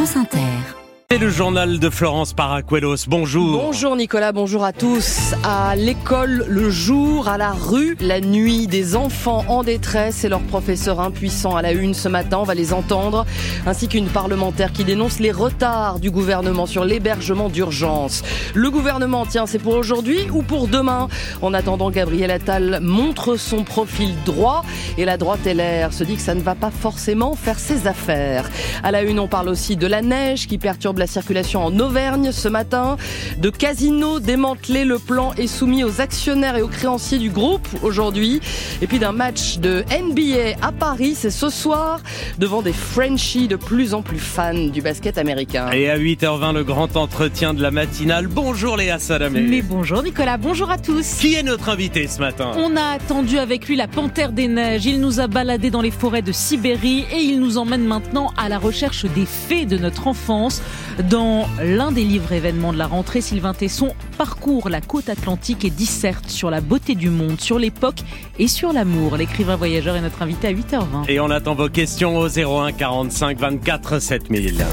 France Inter. C'est le journal de Florence Paracuelos. Bonjour. Bonjour Nicolas, bonjour à tous. À l'école le jour, à la rue la nuit, des enfants en détresse et leurs professeurs impuissants à la une ce matin, on va les entendre, ainsi qu'une parlementaire qui dénonce les retards du gouvernement sur l'hébergement d'urgence. Le gouvernement, tiens, c'est pour aujourd'hui ou pour demain? En attendant, Gabriel Attal montre son profil droit et la droite LR se dit que ça ne va pas forcément faire ses affaires. À la une, on parle aussi de la neige qui perturbe la circulation en Auvergne ce matin. De casinos démantelés, le plan est soumis aux actionnaires et aux créanciers du groupe aujourd'hui. Et puis d'un match de NBA à Paris, c'est ce soir, devant des Frenchies de plus en plus fans du basket américain. Et à 8h20, le grand entretien de la matinale. Bonjour Léa Salamé. Mais bonjour Nicolas, bonjour à tous. Qui est notre invité ce matin? On a attendu avec lui la panthère des neiges. Il nous a baladé dans les forêts de Sibérie et il nous emmène maintenant à la recherche des fées de notre enfance. Dans l'un des livres événements de la rentrée, Sylvain Tesson parcourt la côte atlantique et disserte sur la beauté du monde, sur l'époque et sur l'amour. L'écrivain voyageur est notre invité à 8h20. Et on attend vos questions au 01 45 24 7000.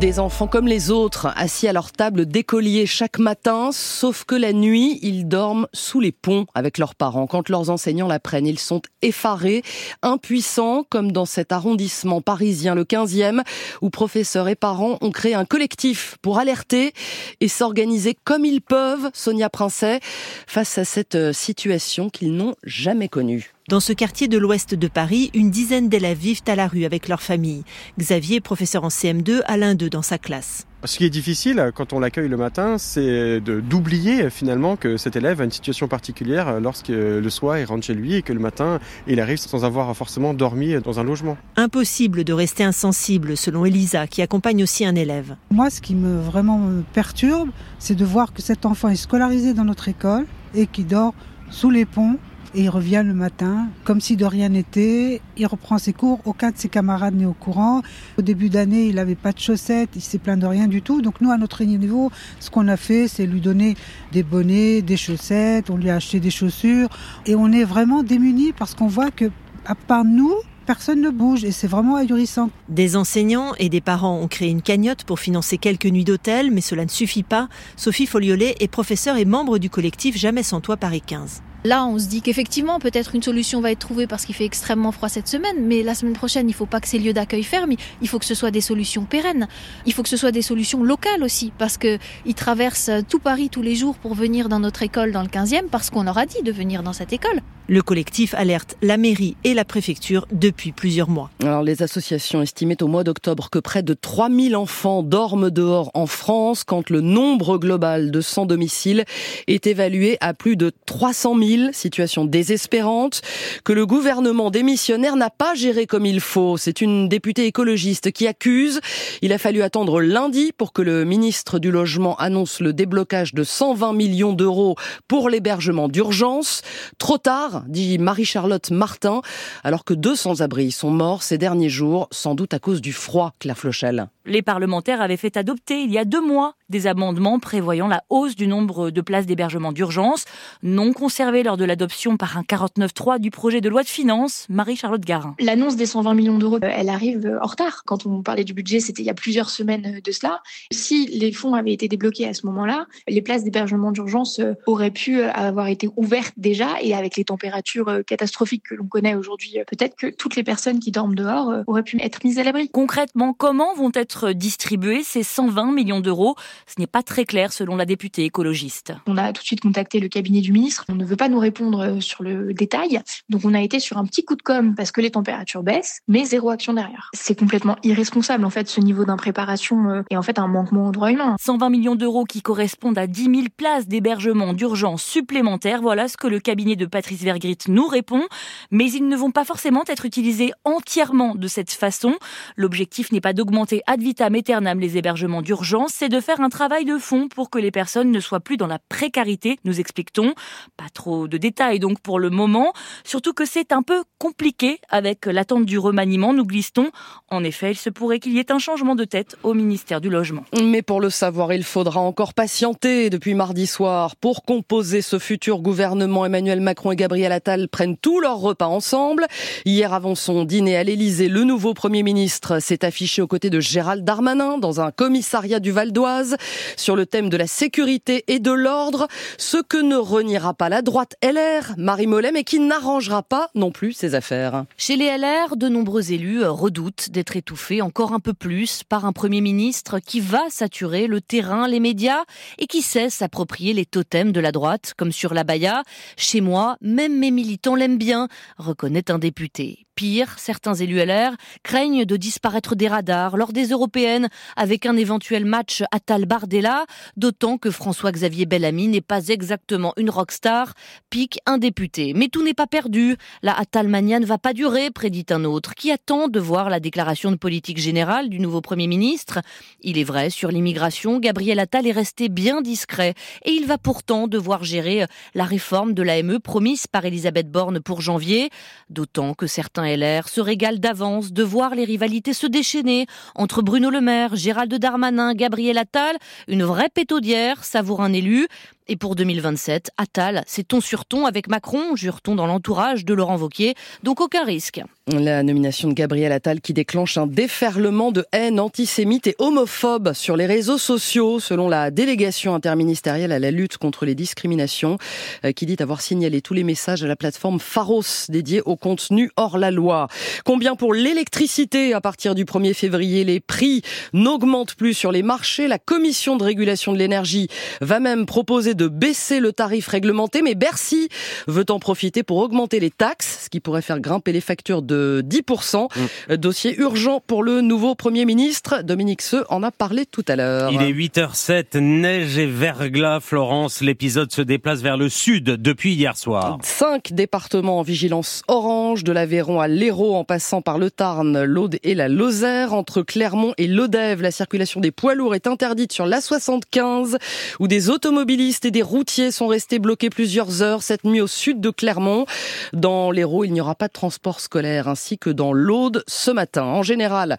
Des enfants comme les autres, assis à leur table d'écolier chaque matin, sauf que la nuit, ils dorment sous les ponts avec leurs parents. Quand leurs enseignants l'apprennent, ils sont effarés, impuissants, comme dans cet arrondissement parisien, le 15e, où professeurs et parents ont créé un collectif pour alerter et s'organiser comme ils peuvent, Sonia Princet, face à cette situation qu'ils n'ont jamais connue. Dans ce quartier de l'ouest de Paris, une dizaine d'élèves vivent à la rue avec leur famille. Xavier, professeur en CM2, a l'un d'eux dans sa classe. Ce qui est difficile quand on l'accueille le matin, c'est d'oublier finalement que cet élève a une situation particulière lorsque le soir il rentre chez lui et que le matin il arrive sans avoir forcément dormi dans un logement. Impossible de rester insensible selon Elisa qui accompagne aussi un élève. Moi ce qui me vraiment me perturbe, c'est de voir que cet enfant est scolarisé dans notre école et qui dort sous les ponts et il revient le matin comme si de rien n'était. Il reprend ses cours, aucun de ses camarades n'est au courant. Au début d'année, il n'avait pas de chaussettes, il s'est plaint de rien du tout. Donc nous, à notre niveau, ce qu'on a fait, c'est lui donner des bonnets, des chaussettes, on lui a acheté des chaussures et on est vraiment démunis parce qu'on voit que à part nous, personne ne bouge et c'est vraiment ahurissant. Des enseignants et des parents ont créé une cagnotte pour financer quelques nuits d'hôtel, mais cela ne suffit pas. Sophie Foliolet est professeure et membre du collectif Jamais sans toi Paris 15. Là, on se dit qu'effectivement, peut-être une solution va être trouvée parce qu'il fait extrêmement froid cette semaine, mais la semaine prochaine, il ne faut pas que ces lieux d'accueil ferment, il faut que ce soit des solutions pérennes. Il faut que ce soit des solutions locales aussi, parce qu'ils traversent tout Paris tous les jours pour venir dans notre école dans le 15e, parce qu'on leur a dit de venir dans cette école. Le collectif alerte la mairie et la préfecture depuis plusieurs mois. Alors, les associations estimaient au mois d'octobre que près de 3000 enfants dorment dehors en France, quand le nombre global de sans domicile est évalué à plus de 300 000 situation désespérante que le gouvernement démissionnaire n'a pas géré comme il faut. C'est une députée écologiste qui accuse. Il a fallu attendre lundi pour que le ministre du Logement annonce le déblocage de 120 millions d'euros pour l'hébergement d'urgence. Trop tard, dit Marie-Charlotte Martin, alors que deux sans-abri sont morts ces derniers jours, sans doute à cause du froid, Claire Flochel. Les parlementaires avaient fait adopter il y a deux mois des amendements prévoyant la hausse du nombre de places d'hébergement d'urgence, non conservées lors de l'adoption par un 49.3 du projet de loi de finances, Marie-Charlotte Garin. L'annonce des 120 millions d'euros, euh, elle arrive euh, en retard. Quand on parlait du budget, c'était il y a plusieurs semaines euh, de cela. Si les fonds avaient été débloqués à ce moment-là, les places d'hébergement d'urgence auraient pu avoir été ouvertes déjà et avec les températures catastrophiques que l'on connaît aujourd'hui, peut-être que toutes les personnes qui dorment dehors auraient pu être mises à l'abri. Concrètement, comment vont être distribués ces 120 millions d'euros Ce n'est pas très clair selon la députée écologiste. On a tout de suite contacté le cabinet du ministre. On ne veut pas nous répondre euh, sur le détail. Donc on a été sur un petit coup de com parce que les températures baissent, mais zéro action derrière. C'est complètement irresponsable en fait ce niveau d'impréparation euh, et en fait un manquement aux droits humains. 120 millions d'euros qui correspondent à 10 000 places d'hébergement d'urgence supplémentaires. Voilà ce que le cabinet de Patrice Vergrit nous répond. Mais ils ne vont pas forcément être utilisés entièrement de cette façon. L'objectif n'est pas d'augmenter ad vitam aeternam les hébergements d'urgence, c'est de faire un travail de fond pour que les personnes ne soient plus dans la précarité, nous explique-t-on. Pas trop de détails donc pour le moment, surtout que c'est un peu compliqué avec l'attente du remaniement, nous glisse-t-on. En effet, il se pourrait qu'il y ait un changement de tête au ministère du Logement. Mais pour le savoir, il faudra encore patienter depuis mardi soir pour composer ce futur gouvernement. Emmanuel Macron et Gabriel Attal prennent tous leurs repas ensemble. Hier, avant son dîner à l'Elysée, le nouveau Premier ministre s'est affiché aux côtés de Gérald Darmanin dans un commissariat du Val d'Oise sur le thème de la sécurité et de l'ordre, ce que ne reniera pas la droite LR, Marie Mollet, mais qui n'arrangera pas non plus ses affaires. Chez les LR, de nombreux élus redoutent d'être étouffés encore un peu plus par un Premier ministre qui va saturer le terrain, les médias et qui sait s'approprier les totems de la droite, comme sur la Baïa. Chez moi, même mes militants l'aiment bien, reconnaît un député. Pire, certains élus LR craignent de disparaître des radars lors des européennes avec un éventuel match à Tal-Bardella, d'autant que François-Xavier Bellamy n'est pas exactement une rockstar, pique un député. Mais tout n'est pas perdu. La Attalmania ne va pas durer, prédit un autre, qui attend de voir la déclaration de politique générale du nouveau Premier ministre. Il est vrai, sur l'immigration, Gabriel Attal est resté bien discret et il va pourtant devoir gérer la réforme de l'AME promise par Elisabeth Borne pour janvier, d'autant que certains LR se régale d'avance de voir les rivalités se déchaîner entre Bruno Le Maire, Gérald Darmanin, Gabriel Attal, une vraie pétaudière, savoure un élu. Et pour 2027, Attal, c'est ton sur ton avec Macron, jure-t-on dans l'entourage de Laurent Vauquier, donc aucun risque. La nomination de Gabriel Attal qui déclenche un déferlement de haine antisémite et homophobe sur les réseaux sociaux, selon la délégation interministérielle à la lutte contre les discriminations, euh, qui dit avoir signalé tous les messages à la plateforme Pharos dédiée au contenu hors la loi. Combien pour l'électricité à partir du 1er février Les prix n'augmentent plus sur les marchés. La commission de régulation de l'énergie va même proposer de baisser le tarif réglementé, mais Bercy veut en profiter pour augmenter les taxes, qui pourrait faire grimper les factures de 10%. Mm. Dossier urgent pour le nouveau Premier ministre. Dominique Seux en a parlé tout à l'heure. Il est 8h07, neige et verglas, Florence. L'épisode se déplace vers le sud depuis hier soir. Cinq départements en vigilance orange, de l'Aveyron à l'Hérault en passant par le Tarn, l'Aude et la Lozère. Entre Clermont et l'Odève, la circulation des poids lourds est interdite sur l'A75 où des automobilistes et des routiers sont restés bloqués plusieurs heures cette nuit au sud de Clermont. Dans l'Hérault, il n'y aura pas de transport scolaire, ainsi que dans l'Aude ce matin. En général,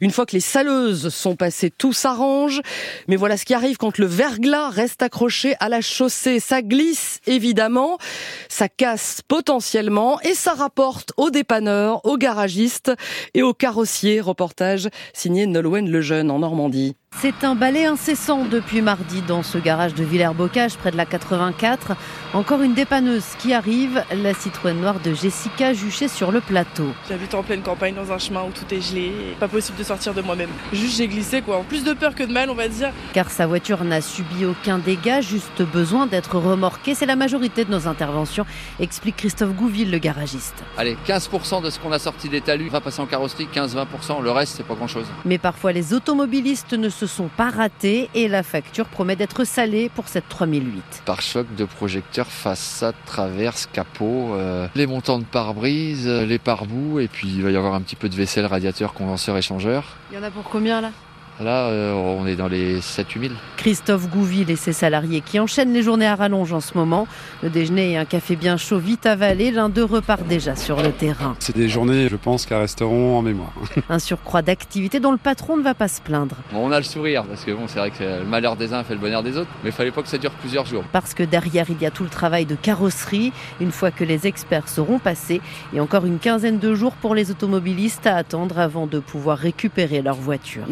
une fois que les saleuses sont passées, tout s'arrange. Mais voilà ce qui arrive quand le verglas reste accroché à la chaussée. Ça glisse, évidemment, ça casse potentiellement et ça rapporte aux dépanneurs, aux garagistes et aux carrossiers. Reportage signé Nolwenn Lejeune en Normandie. C'est un balai incessant depuis mardi dans ce garage de Villers-Bocage près de la 84. Encore une dépanneuse qui arrive, la Citroën noire de Jessica juchée sur le plateau. J'habite en pleine campagne dans un chemin où tout est gelé, pas possible de sortir de moi-même. Juste j'ai glissé quoi, en plus de peur que de mal on va dire. Car sa voiture n'a subi aucun dégât, juste besoin d'être remorquée. C'est la majorité de nos interventions, explique Christophe Gouville, le garagiste. Allez, 15% de ce qu'on a sorti des talus va passer en carrosserie, 15-20%, le reste c'est pas grand-chose. Mais parfois les automobilistes ne se sont pas ratés et la facture promet d'être salée pour cette 3008. Par choc de projecteurs, façade, traverse, capot, euh, les montants de pare-brise, euh, les pare-bouts et puis il va y avoir un petit peu de vaisselle, radiateur, condenseur, échangeur. Il y en a pour combien là? Là, euh, on est dans les 7-8 000. Christophe Gouville et ses salariés qui enchaînent les journées à rallonge en ce moment. Le déjeuner et un café bien chaud vite avalé, l'un d'eux repart déjà sur le terrain. C'est des journées, je pense, qui resteront en mémoire. un surcroît d'activité dont le patron ne va pas se plaindre. on a le sourire, parce que bon, c'est vrai que le malheur des uns fait le bonheur des autres, mais il fallait pas que ça dure plusieurs jours. Parce que derrière, il y a tout le travail de carrosserie, une fois que les experts seront passés, et encore une quinzaine de jours pour les automobilistes à attendre avant de pouvoir récupérer leur voiture.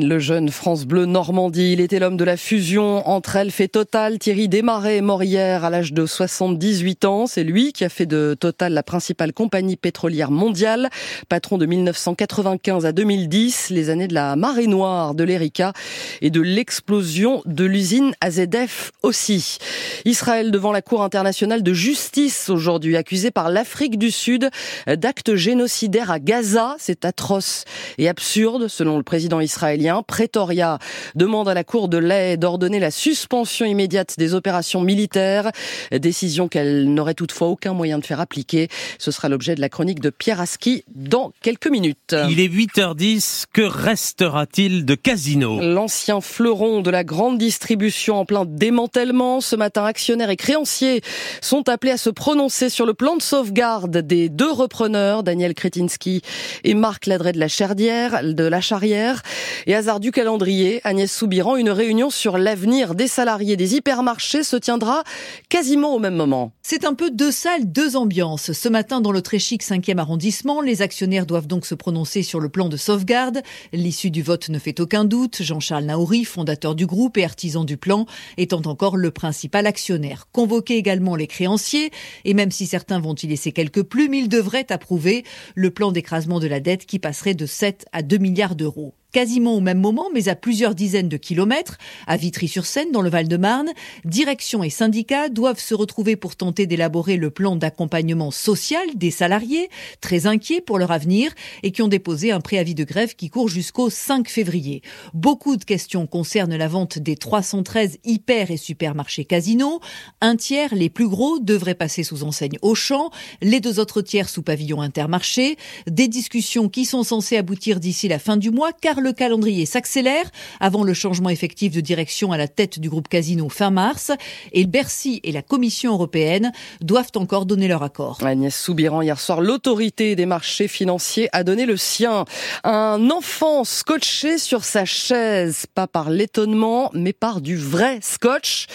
Le jeune France Bleu Normandie. Il était l'homme de la fusion entre Elf et Total. Thierry Desmarais est mort hier à l'âge de 78 ans. C'est lui qui a fait de Total la principale compagnie pétrolière mondiale. Patron de 1995 à 2010, les années de la marée noire de l'Erika et de l'explosion de l'usine AZF aussi. Israël devant la Cour internationale de justice aujourd'hui, accusé par l'Afrique du Sud d'actes génocidaires à Gaza. C'est atroce et absurde selon le président israélien israélien. Pretoria demande à la Cour de l'Aie d'ordonner la suspension immédiate des opérations militaires, décision qu'elle n'aurait toutefois aucun moyen de faire appliquer. Ce sera l'objet de la chronique de Pierre Aski dans quelques minutes. Il est 8h10, que restera-t-il de Casino? L'ancien fleuron de la grande distribution en plein démantèlement, ce matin actionnaires et créanciers sont appelés à se prononcer sur le plan de sauvegarde des deux repreneurs, Daniel Kretinsky et Marc Ladret de la Chardière, de la Charrière. Et hasard du calendrier, Agnès Soubiran, une réunion sur l'avenir des salariés des hypermarchés se tiendra quasiment au même moment. C'est un peu deux salles, deux ambiances. Ce matin, dans le très chic 5e arrondissement, les actionnaires doivent donc se prononcer sur le plan de sauvegarde. L'issue du vote ne fait aucun doute. Jean-Charles Naouri, fondateur du groupe et artisan du plan, étant encore le principal actionnaire. Convoquer également les créanciers, et même si certains vont y laisser quelques plumes, ils devraient approuver le plan d'écrasement de la dette qui passerait de 7 à 2 milliards d'euros quasiment au même moment, mais à plusieurs dizaines de kilomètres, à Vitry-sur-Seine, dans le Val-de-Marne, direction et syndicats doivent se retrouver pour tenter d'élaborer le plan d'accompagnement social des salariés, très inquiets pour leur avenir et qui ont déposé un préavis de grève qui court jusqu'au 5 février. Beaucoup de questions concernent la vente des 313 hyper et supermarchés Casino. Un tiers, les plus gros, devraient passer sous enseigne Auchan, les deux autres tiers sous pavillon Intermarché. Des discussions qui sont censées aboutir d'ici la fin du mois, car le calendrier s'accélère avant le changement effectif de direction à la tête du groupe Casino fin mars et Bercy et la Commission européenne doivent encore donner leur accord. Agnès Soubiran, hier soir, l'autorité des marchés financiers a donné le sien. Un enfant scotché sur sa chaise, pas par l'étonnement, mais par du vrai scotch,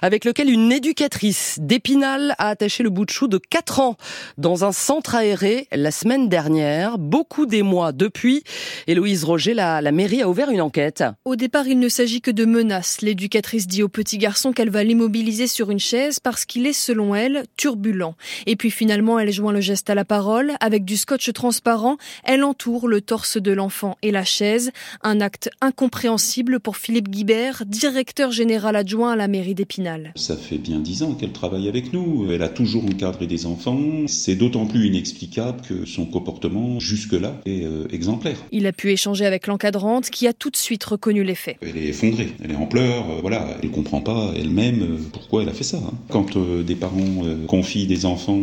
avec lequel une éducatrice d'Épinal a attaché le bout de chou de 4 ans dans un centre aéré la semaine dernière. Beaucoup des mois depuis, Héloïse Roger l'a la, mairie a ouvert une enquête. Au départ, il ne s'agit que de menaces. L'éducatrice dit au petit garçon qu'elle va l'immobiliser sur une chaise parce qu'il est, selon elle, turbulent. Et puis finalement, elle joint le geste à la parole. Avec du scotch transparent, elle entoure le torse de l'enfant et la chaise. Un acte incompréhensible pour Philippe Guibert, directeur général adjoint à la mairie d'Épinal. Ça fait bien dix ans qu'elle travaille avec nous. Elle a toujours encadré des enfants. C'est d'autant plus inexplicable que son comportement jusque-là est euh, exemplaire. Il a pu échanger avec l'enquête encadrante qui a tout de suite reconnu les faits. Elle est effondrée, elle est en pleurs, euh, voilà, elle ne comprend pas elle-même euh, pourquoi elle a fait ça. Hein. Quand euh, des parents confient des enfants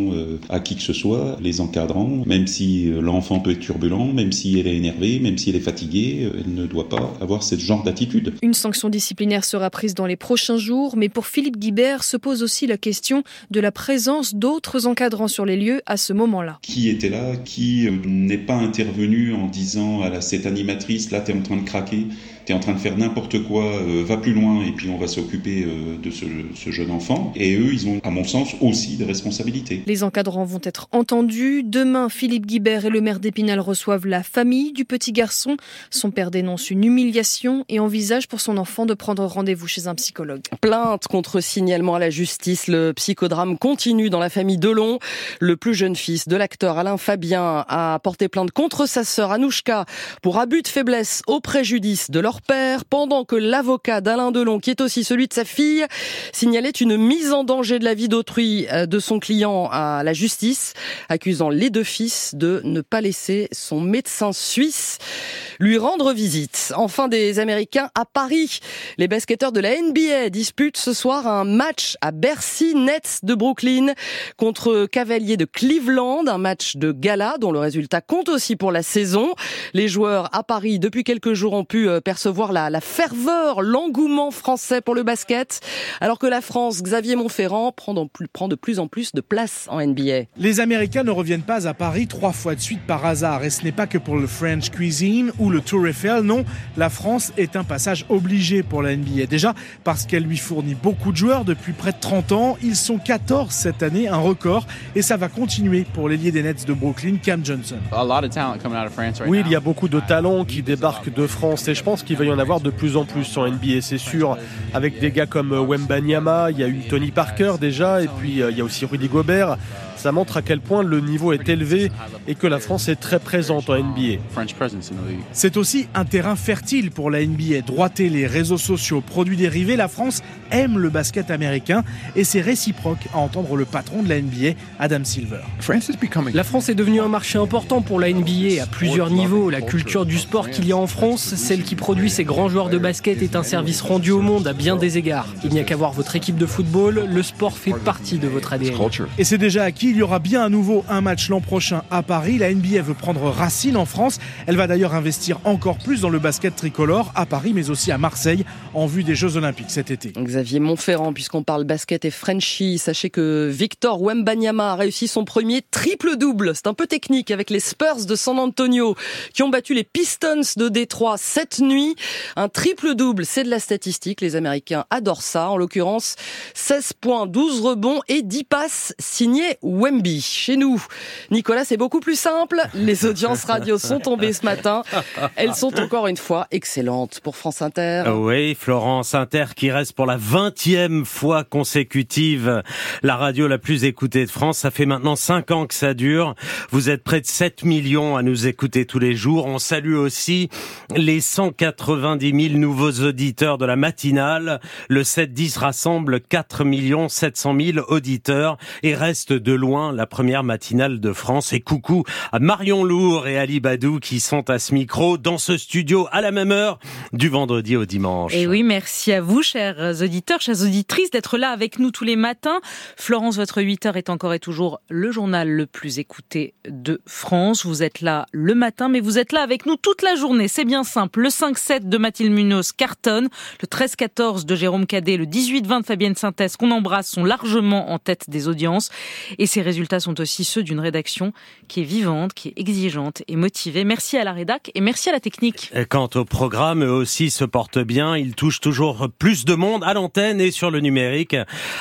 à qui que ce soit, les encadrant, même si l'enfant peut être turbulent, même si elle est énervée, même si elle est fatiguée, elle ne doit pas avoir ce genre d'attitude. Une sanction disciplinaire sera prise dans les prochains jours, mais pour Philippe Guibert se pose aussi la question de la présence d'autres encadrants sur les lieux à ce moment-là. Qui était là Qui n'est pas intervenu en disant à cette animatrice là, tu es en train de craquer, tu es en train de faire n'importe quoi, euh, va plus loin et puis on va s'occuper euh, de ce, ce, jeune enfant. Et eux, ils ont, à mon sens, aussi des responsabilités. Les encadrants vont être entendus. Demain, Philippe Guibert et le maire d'Épinal reçoivent la famille du petit garçon. Son père dénonce une humiliation et envisage pour son enfant de prendre rendez-vous chez un psychologue. Plainte contre signalement à la justice. Le psychodrame continue dans la famille Delon. Le plus jeune fils de l'acteur Alain Fabien a porté plainte contre sa sœur Anouchka pour abus de faiblesse au préjudice de leur père, pendant que l'avocat d'Alain Delon, qui est aussi celui de sa fille, signalait une mise en danger de la vie d'autrui euh, de son client à la justice, accusant les deux fils de ne pas laisser son médecin suisse lui rendre visite. Enfin, des Américains à Paris. Les basketteurs de la NBA disputent ce soir un match à Bercy Nets de Brooklyn contre Cavaliers de Cleveland, un match de gala dont le résultat compte aussi pour la saison. Les joueurs à Paris depuis quelques jours ont pu euh, percevoir la, la ferveur, l'engouement français pour le basket, alors que la France, Xavier Montferrand, prend, prend de plus en plus de place en NBA. Les Américains ne reviennent pas à Paris trois fois de suite par hasard, et ce n'est pas que pour le French cuisine ou le Tour Eiffel, non, la France est un passage obligé pour la NBA. Déjà parce qu'elle lui fournit beaucoup de joueurs depuis près de 30 ans, ils sont 14 cette année, un record, et ça va continuer pour l'ailier des Nets de Brooklyn, Cam Johnson. Oui, il y a beaucoup de talents qui débarquent de France et je pense qu'il va y en avoir de plus en plus en NBA, c'est sûr. Avec des gars comme Wemba Nyama, il y a eu Tony Parker déjà, et puis euh, il y a aussi Rudy Gobert. Ça montre à quel point le niveau est élevé et que la France est très présente en NBA. C'est aussi un terrain fertile pour la NBA. Droiter les réseaux sociaux, produits dérivés, la France aime le basket américain et c'est réciproque à entendre le patron de la NBA, Adam Silver. La France est devenue un marché important pour la NBA à plusieurs niveaux. La culture du sport qu'il y a en France, celle qui produit ces grands joueurs de basket, est un service rendu au monde à bien des égards. Il n'y a qu'à voir votre équipe de football, le sport fait partie de votre ADN. Et c'est déjà acquis, il y aura bien à nouveau un match l'an prochain à Paris. La NBA veut prendre racine en France. Elle va d'ailleurs investir encore plus dans le basket tricolore à Paris, mais aussi à Marseille, en vue des Jeux Olympiques cet été. Xavier Montferrand, puisqu'on parle basket et Frenchy, sachez que Victor Wembanyama a réussi son premier triple-double. C'est un peu technique avec les Spurs de San Antonio qui ont battu les Pistons de Détroit cette nuit. Un triple-double, c'est de la statistique. Les Américains adorent ça. En l'occurrence, 16 points, 12 rebonds et 10 passes signées Wemby. Chez nous, Nicolas, c'est beaucoup plus simple. Les audiences radio sont tombées ce matin. Elles sont encore une fois excellentes pour France Inter. Oui, Florence Inter qui reste pour la 20e fois consécutive la radio la plus écoutée de France. Ça fait maintenant 5 ans que ça dure. Vous êtes près de 7 millions à nous écouter tous les jours. On salue aussi les 190 000 nouveaux auditeurs de la matinale. Le 7-10 rassemble 4 700 000 auditeurs et reste de loin la première matinale de France. Et coucou à Marion Lourd et Ali Badou qui sont à ce micro dans ce studio à la même heure du vendredi au dimanche. Et oui, merci à vous, chers auditeurs, chères auditrices, d'être là avec nous tous les matins. Florence, votre 8 heures est encore et toujours le journal le plus écouté de France. Vous êtes là le matin, mais vous êtes là avec nous toute la journée. C'est bien simple. Le 5-7 de Mathilde Munoz cartonne. Le 13-14 de Jérôme Cadet, le 18-20 de Fabienne Synthèse, qu'on embrasse, sont largement en tête des audiences. Et ces résultats sont aussi ceux d'une rédaction qui est vivante, qui est exigeante et motivée. Merci à la rédac et merci à la technique. Quant au programme, eux aussi se portent bien. Ils touchent toujours plus de monde à l'antenne et sur le numérique,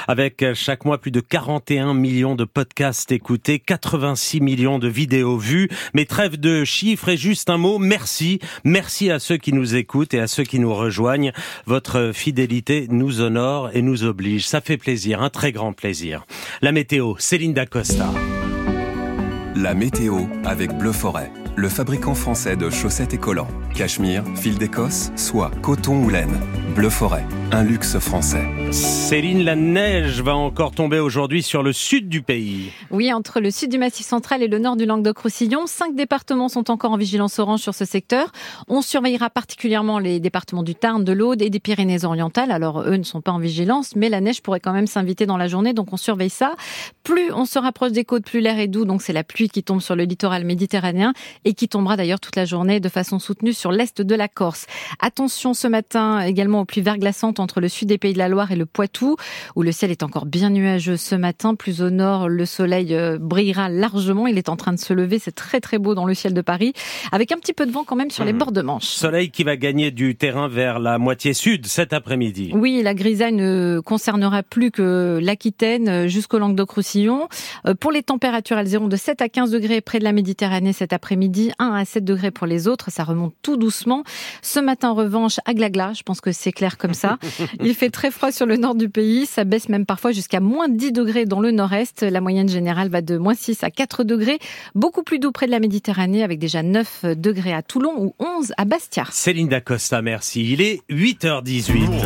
avec chaque mois plus de 41 millions de podcasts écoutés, 86 millions de vidéos vues. Mais trêve de chiffres et juste un mot, merci. Merci à ceux qui nous écoutent et à ceux qui nous rejoignent. Votre fidélité nous honore et nous oblige. Ça fait plaisir, un très grand plaisir. La météo, Céline La météo avec Bleu Forêt, le fabricant français de chaussettes et collants. Cachemire, fil d'Écosse, soie, coton ou laine. Bleu Forêt, un luxe français. Céline, la neige va encore tomber aujourd'hui sur le sud du pays. Oui, entre le sud du Massif central et le nord du Languedoc-Roussillon, cinq départements sont encore en vigilance orange sur ce secteur. On surveillera particulièrement les départements du Tarn, de l'Aude et des Pyrénées-Orientales. Alors eux ne sont pas en vigilance, mais la neige pourrait quand même s'inviter dans la journée, donc on surveille ça. Plus on se rapproche des côtes, plus l'air est doux, donc c'est la pluie qui tombe sur le littoral méditerranéen et qui tombera d'ailleurs toute la journée de façon soutenue sur l'est de la Corse. Attention ce matin également aux pluies verglaçantes entre le sud des Pays de la Loire et le Poitou, où le ciel est encore bien nuageux ce matin. Plus au nord, le soleil euh, brillera largement. Il est en train de se lever. C'est très très beau dans le ciel de Paris, avec un petit peu de vent quand même sur les Mmh. bords de Manche. Soleil qui va gagner du terrain vers la moitié sud cet après-midi. Oui, la grisaille ne concernera plus que l'Aquitaine euh, jusqu'au Languedoc-Roussillon. Euh, Pour les températures, elles iront de 7 à 15 degrés près de la Méditerranée cet après-midi, 1 à 7 degrés pour les autres. Ça remonte tout doucement. Ce matin, en revanche, à Glagla, je pense que c'est clair comme ça. Il fait très froid sur le nord du pays. Ça baisse même parfois jusqu'à moins 10 degrés dans le nord-est. La moyenne générale va de moins 6 à 4 degrés. Beaucoup plus doux près de la Méditerranée avec déjà 9 degrés à Toulon ou 11 à Bastia. Céline Dacosta, merci. Il est 8h18.